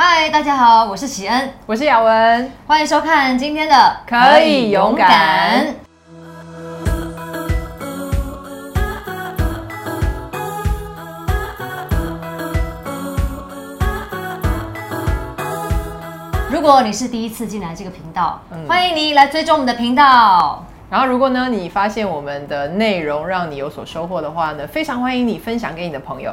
嗨，大家好，我是喜恩，我是雅文，欢迎收看今天的可以勇敢。如果你是第一次进来这个频道，欢迎你来追踪我们的频道。然后，如果呢你发现我们的内容让你有所收获的话呢，非常欢迎你分享给你的朋友。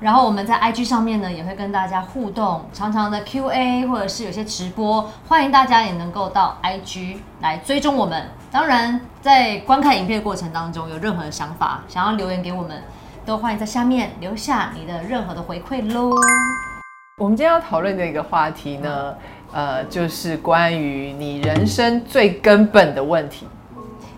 然后我们在 IG 上面呢也会跟大家互动，常常的 QA 或者是有些直播，欢迎大家也能够到 IG 来追踪我们。当然，在观看影片的过程当中，有任何的想法想要留言给我们，都欢迎在下面留下你的任何的回馈喽。我们今天要讨论的一个话题呢，呃，就是关于你人生最根本的问题。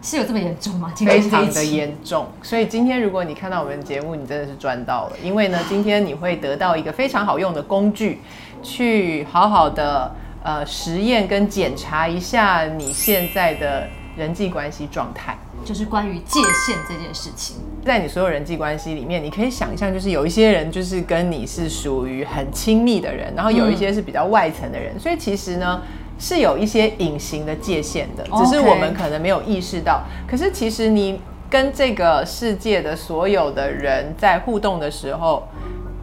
是有这么严重吗？非常的严重，所以今天如果你看到我们节目，你真的是赚到了，因为呢，今天你会得到一个非常好用的工具，去好好的呃实验跟检查一下你现在的人际关系状态，就是关于界限这件事情。在你所有人际关系里面，你可以想象，就是有一些人就是跟你是属于很亲密的人，然后有一些是比较外层的人，所以其实呢。是有一些隐形的界限的，只是我们可能没有意识到。可是其实你跟这个世界的所有的人在互动的时候，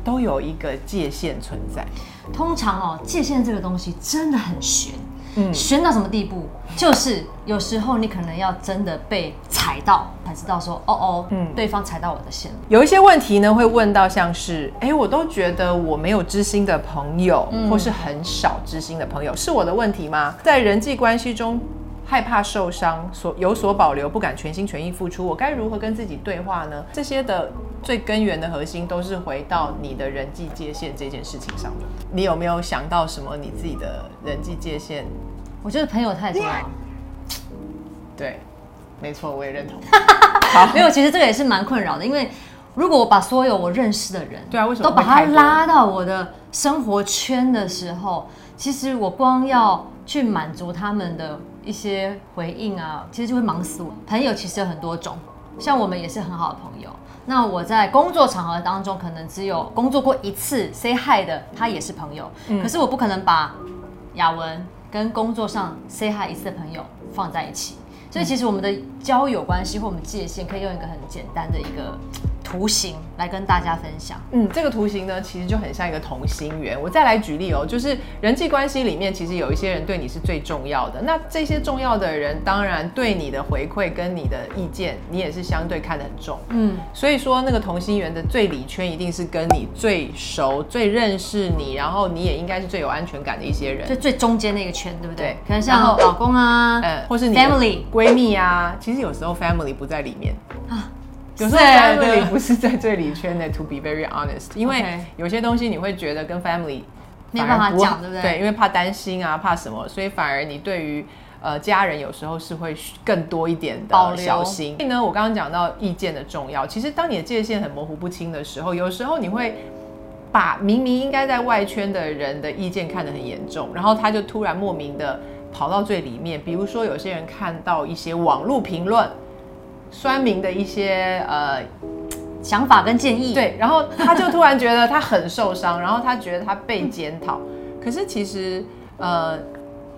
都有一个界限存在。通常哦，界限这个东西真的很悬。嗯，悬到什么地步？就是有时候你可能要真的被踩到，才知道说哦哦，嗯，对方踩到我的线。有一些问题呢，会问到像是，哎，我都觉得我没有知心的朋友，或是很少知心的朋友，是我的问题吗？在人际关系中。害怕受伤，所有所保留，不敢全心全意付出，我该如何跟自己对话呢？这些的最根源的核心都是回到你的人际界限这件事情上面。你有没有想到什么你自己的人际界限？我觉得朋友太重要。对，没错，我也认同。没有，其实这个也是蛮困扰的，因为如果我把所有我认识的人，对啊，为什么都把他拉到我的生活圈的时候，其实我光要去满足他们的。一些回应啊，其实就会忙死我。朋友其实有很多种，像我们也是很好的朋友。那我在工作场合当中，可能只有工作过一次 say hi 的，他也是朋友。可是我不可能把雅文跟工作上 say hi 一次的朋友放在一起。所以其实我们的交友关系或我们界限，可以用一个很简单的一个。图形来跟大家分享。嗯，这个图形呢，其实就很像一个同心圆。我再来举例哦，就是人际关系里面，其实有一些人对你是最重要的。那这些重要的人，当然对你的回馈跟你的意见，你也是相对看得很重。嗯，所以说那个同心圆的最里圈，一定是跟你最熟、最认识你，然后你也应该是最有安全感的一些人。就最中间那个圈，对不对？可能像老公啊，嗯，或是你 family 闺蜜啊，其实有时候 family 不在里面啊。有时候 family 不是在最里圈的，to be very honest，因为有些东西你会觉得跟 family 没办法讲，对不对？对，因为怕担心啊，怕什么，所以反而你对于呃家人有时候是会更多一点的小心。所以呢，我刚刚讲到意见的重要，其实当你的界限很模糊不清的时候，有时候你会把明明应该在外圈的人的意见看得很严重，然后他就突然莫名的跑到最里面。比如说有些人看到一些网络评论。酸民的一些呃想法跟建议，对，然后他就突然觉得他很受伤，然后他觉得他被检讨，可是其实呃，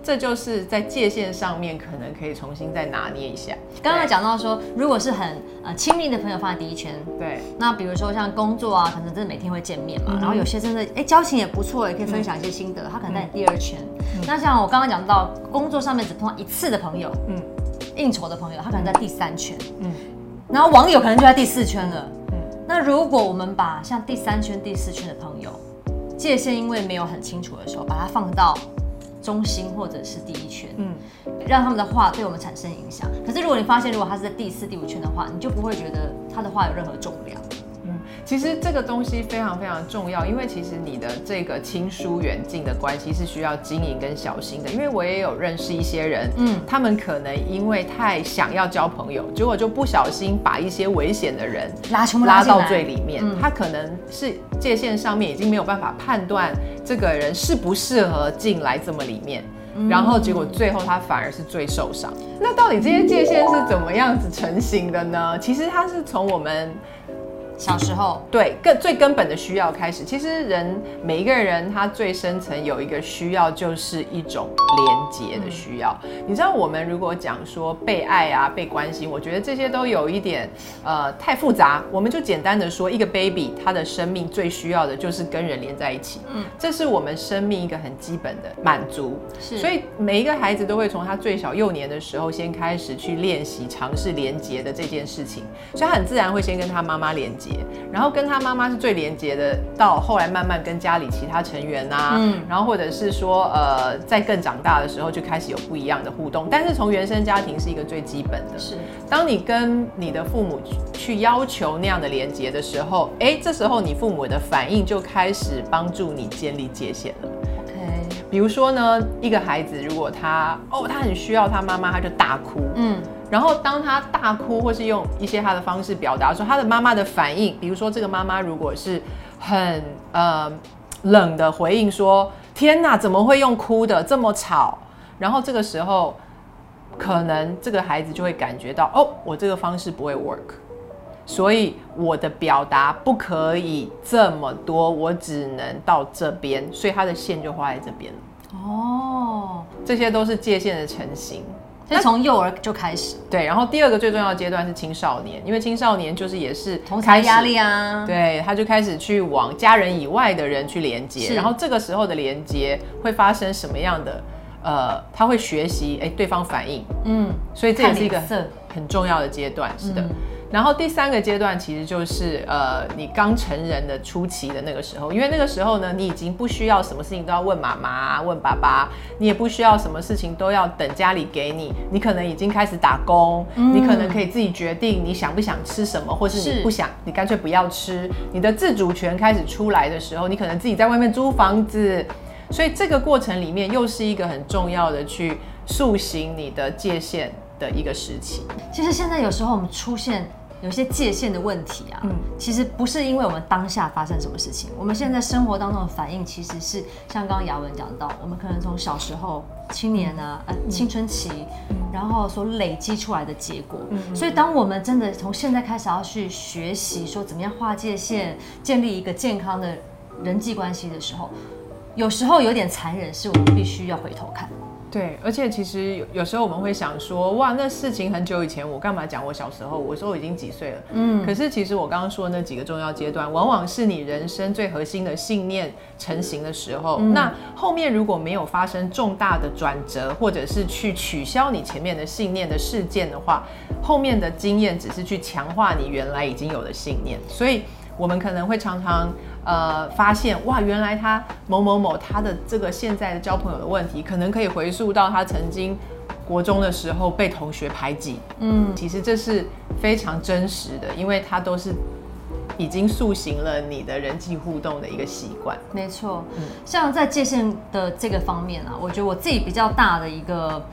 这就是在界限上面可能可以重新再拿捏一下。刚刚讲到说，如果是很呃亲密的朋友放在第一圈，对，那比如说像工作啊，可能真的每天会见面嘛，然后有些真的哎交情也不错，也可以分享一些心得，他可能在第二圈。那像我刚刚讲到工作上面只碰到一次的朋友，嗯。应酬的朋友，他可能在第三圈，嗯，然后网友可能就在第四圈了，嗯。那如果我们把像第三圈、第四圈的朋友界限，因为没有很清楚的时候，把它放到中心或者是第一圈，嗯，让他们的话对我们产生影响。可是如果你发现，如果他是在第四、第五圈的话，你就不会觉得他的话有任何重量。其实这个东西非常非常重要，因为其实你的这个亲疏远近的关系是需要经营跟小心的。因为我也有认识一些人，嗯，他们可能因为太想要交朋友，结果就不小心把一些危险的人拉拉到最里面。他可能是界限上面已经没有办法判断这个人适不适合进来这么里面，然后结果最后他反而是最受伤。那到底这些界限是怎么样子成型的呢？其实它是从我们。小时候，对，根最根本的需要开始。其实人每一个人他最深层有一个需要，就是一种连接的需要。你知道，我们如果讲说被爱啊、被关心，我觉得这些都有一点呃太复杂。我们就简单的说，一个 baby 他的生命最需要的就是跟人连在一起。嗯，这是我们生命一个很基本的满足。是，所以每一个孩子都会从他最小幼年的时候先开始去练习尝试连接的这件事情，所以他很自然会先跟他妈妈连接。然后跟他妈妈是最连接的，到后来慢慢跟家里其他成员啊，嗯，然后或者是说，呃，在更长大的时候就开始有不一样的互动。但是从原生家庭是一个最基本的，是。当你跟你的父母去要求那样的连接的时候，哎，这时候你父母的反应就开始帮助你建立界限了。OK。比如说呢，一个孩子如果他哦，他很需要他妈妈，他就大哭，嗯。然后当他大哭，或是用一些他的方式表达说他的妈妈的反应，比如说这个妈妈如果是很呃冷的回应说：“天哪，怎么会用哭的这么吵？”然后这个时候，可能这个孩子就会感觉到哦，我这个方式不会 work，所以我的表达不可以这么多，我只能到这边，所以他的线就画在这边哦，这些都是界限的成型。是从幼儿就开始，对，然后第二个最重要的阶段是青少年，因为青少年就是也是同才压力啊，对，他就开始去往家人以外的人去连接，然后这个时候的连接会发生什么样的？呃，他会学习哎对方反应，嗯，所以这也是一个很重要的阶段，是的。然后第三个阶段其实就是呃，你刚成人的初期的那个时候，因为那个时候呢，你已经不需要什么事情都要问妈妈、问爸爸，你也不需要什么事情都要等家里给你，你可能已经开始打工，你可能可以自己决定你想不想吃什么，或是你不想，你干脆不要吃，你的自主权开始出来的时候，你可能自己在外面租房子，所以这个过程里面又是一个很重要的去塑形你的界限的一个时期。其实现在有时候我们出现。有些界限的问题啊，嗯，其实不是因为我们当下发生什么事情，我们现在生活当中的反应其实是像刚刚雅文讲到，我们可能从小时候、青年啊、呃青春期，然后所累积出来的结果。所以，当我们真的从现在开始要去学习说怎么样划界限、建立一个健康的人际关系的时候，有时候有点残忍，是我们必须要回头看。对，而且其实有有时候我们会想说，哇，那事情很久以前，我干嘛讲我小时候？我说我已经几岁了。嗯，可是其实我刚刚说的那几个重要阶段，往往是你人生最核心的信念成型的时候。那后面如果没有发生重大的转折，或者是去取消你前面的信念的事件的话，后面的经验只是去强化你原来已经有的信念。所以我们可能会常常。呃，发现哇，原来他某某某他的这个现在的交朋友的问题，可能可以回溯到他曾经国中的时候被同学排挤。嗯，其实这是非常真实的，因为他都是已经塑形了你的人际互动的一个习惯。没错，嗯，像在界限的这个方面啊，我觉得我自己比较大的一个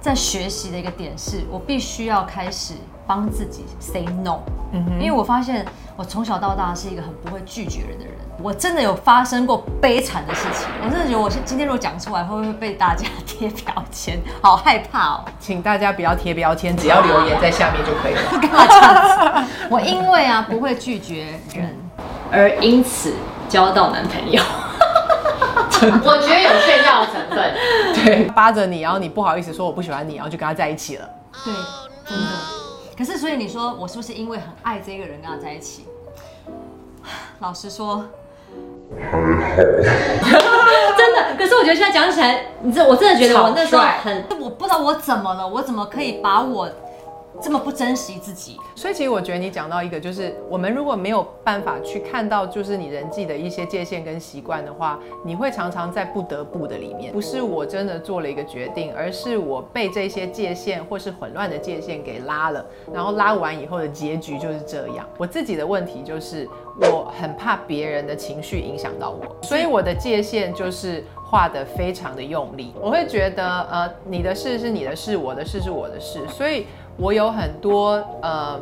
在学习的一个点是，我必须要开始帮自己 say no。嗯哼，因为我发现。我从小到大是一个很不会拒绝人的人，我真的有发生过悲惨的事情，我真的觉得我今天如果讲出来，会不会被大家 贴标签？好害怕哦！请大家不要贴标签，只要留言在下面就可以了。干嘛这样子？我因为啊不会拒绝人，而因此交到男朋友。我觉得有炫耀成分，对，扒着你，然后你不好意思说我不喜欢你，然后就跟他在一起了。对，真的。可是，所以你说我是不是因为很爱这个人跟他在一起？老实说，还好，真的。可是我觉得现在讲起来，你知道，我真的觉得我那时候很，我不知道我怎么了，我怎么可以把我。这么不珍惜自己，所以其实我觉得你讲到一个，就是我们如果没有办法去看到，就是你人际的一些界限跟习惯的话，你会常常在不得不的里面，不是我真的做了一个决定，而是我被这些界限或是混乱的界限给拉了，然后拉完以后的结局就是这样。我自己的问题就是，我很怕别人的情绪影响到我，所以我的界限就是画的非常的用力。我会觉得，呃，你的事是你的事，我的事是我的事，所以。我有很多呃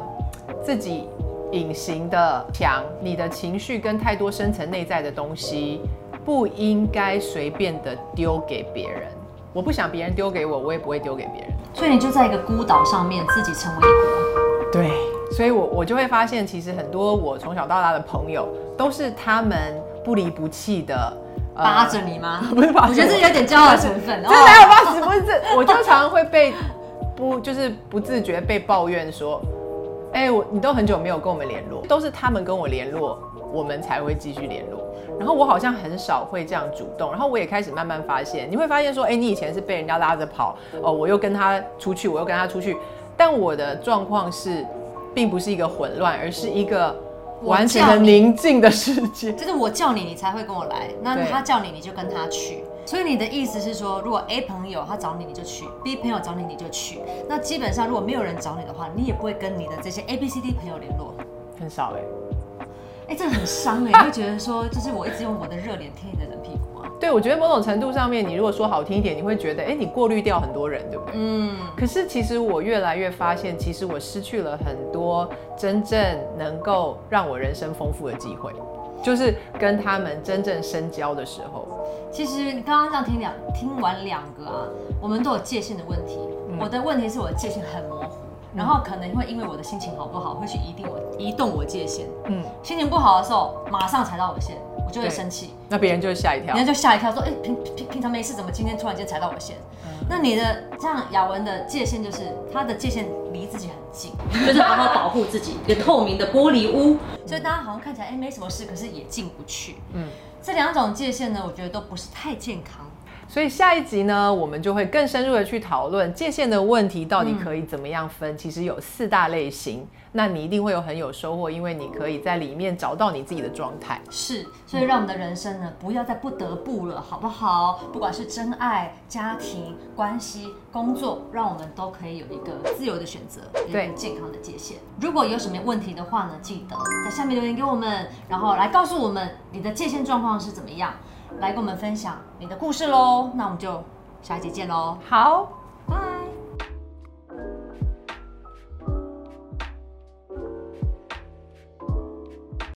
自己隐形的墙，你的情绪跟太多深层内在的东西，不应该随便的丢给别人。我不想别人丢给我，我也不会丢给别人。所以你就在一个孤岛上面，自己成为一国。对，所以我我就会发现，其实很多我从小到大的朋友，都是他们不离不弃的。扒着你吗？不是扒，我觉得这有点骄傲的成分。这没有扒？不是这，我就常常会被不就是不自觉被抱怨说，哎，我你都很久没有跟我们联络，都是他们跟我联络，我们才会继续联络。然后我好像很少会这样主动。然后我也开始慢慢发现，你会发现说，哎，你以前是被人家拉着跑，哦，我又跟他出去，我又跟他出去，但我的状况是，并不是一个混乱，而是一个。完全的宁静的世界，就是我叫你，你才会跟我来。那他叫你，你就跟他去。所以你的意思是说，如果 A 朋友他找你，你就去；B 朋友找你，你就去。那基本上，如果没有人找你的话，你也不会跟你的这些 A、B、C、D 朋友联络。很少哎。哎，这个很伤哎，会觉得说，就是我一直用我的热脸贴你的冷屁股啊。对，我觉得某种程度上面，你如果说好听一点，你会觉得，哎，你过滤掉很多人，对不对？嗯。可是其实我越来越发现，其实我失去了很多真正能够让我人生丰富的机会，就是跟他们真正深交的时候。其实你刚刚这样听两听完两个啊，我们都有界限的问题。我的问题是我的界限很模糊。然后可能会因为我的心情好不好，会去移定我移动我界限。嗯，心情不好的时候，马上踩到我线，我就会生气。那别人就会吓一跳，别人就吓一跳，说：“哎，平平平常没事，怎么今天突然间踩到我线？”那你的这样雅文的界限就是，他的界限离自己很近，就是好好保护自己，一个透明的玻璃屋。所以大家好像看起来哎没什么事，可是也进不去。嗯，这两种界限呢，我觉得都不是太健康。所以下一集呢，我们就会更深入的去讨论界限的问题到底可以怎么样分。其实有四大类型，那你一定会有很有收获，因为你可以在里面找到你自己的状态。是，所以让我们的人生呢，不要再不得不了，好不好？不管是真爱、家庭关系、工作，让我们都可以有一个自由的选择，对健康的界限。如果有什么问题的话呢，记得在下面留言给我们，然后来告诉我们你的界限状况是怎么样。来跟我们分享你的故事喽，那我们就下一集见喽。好。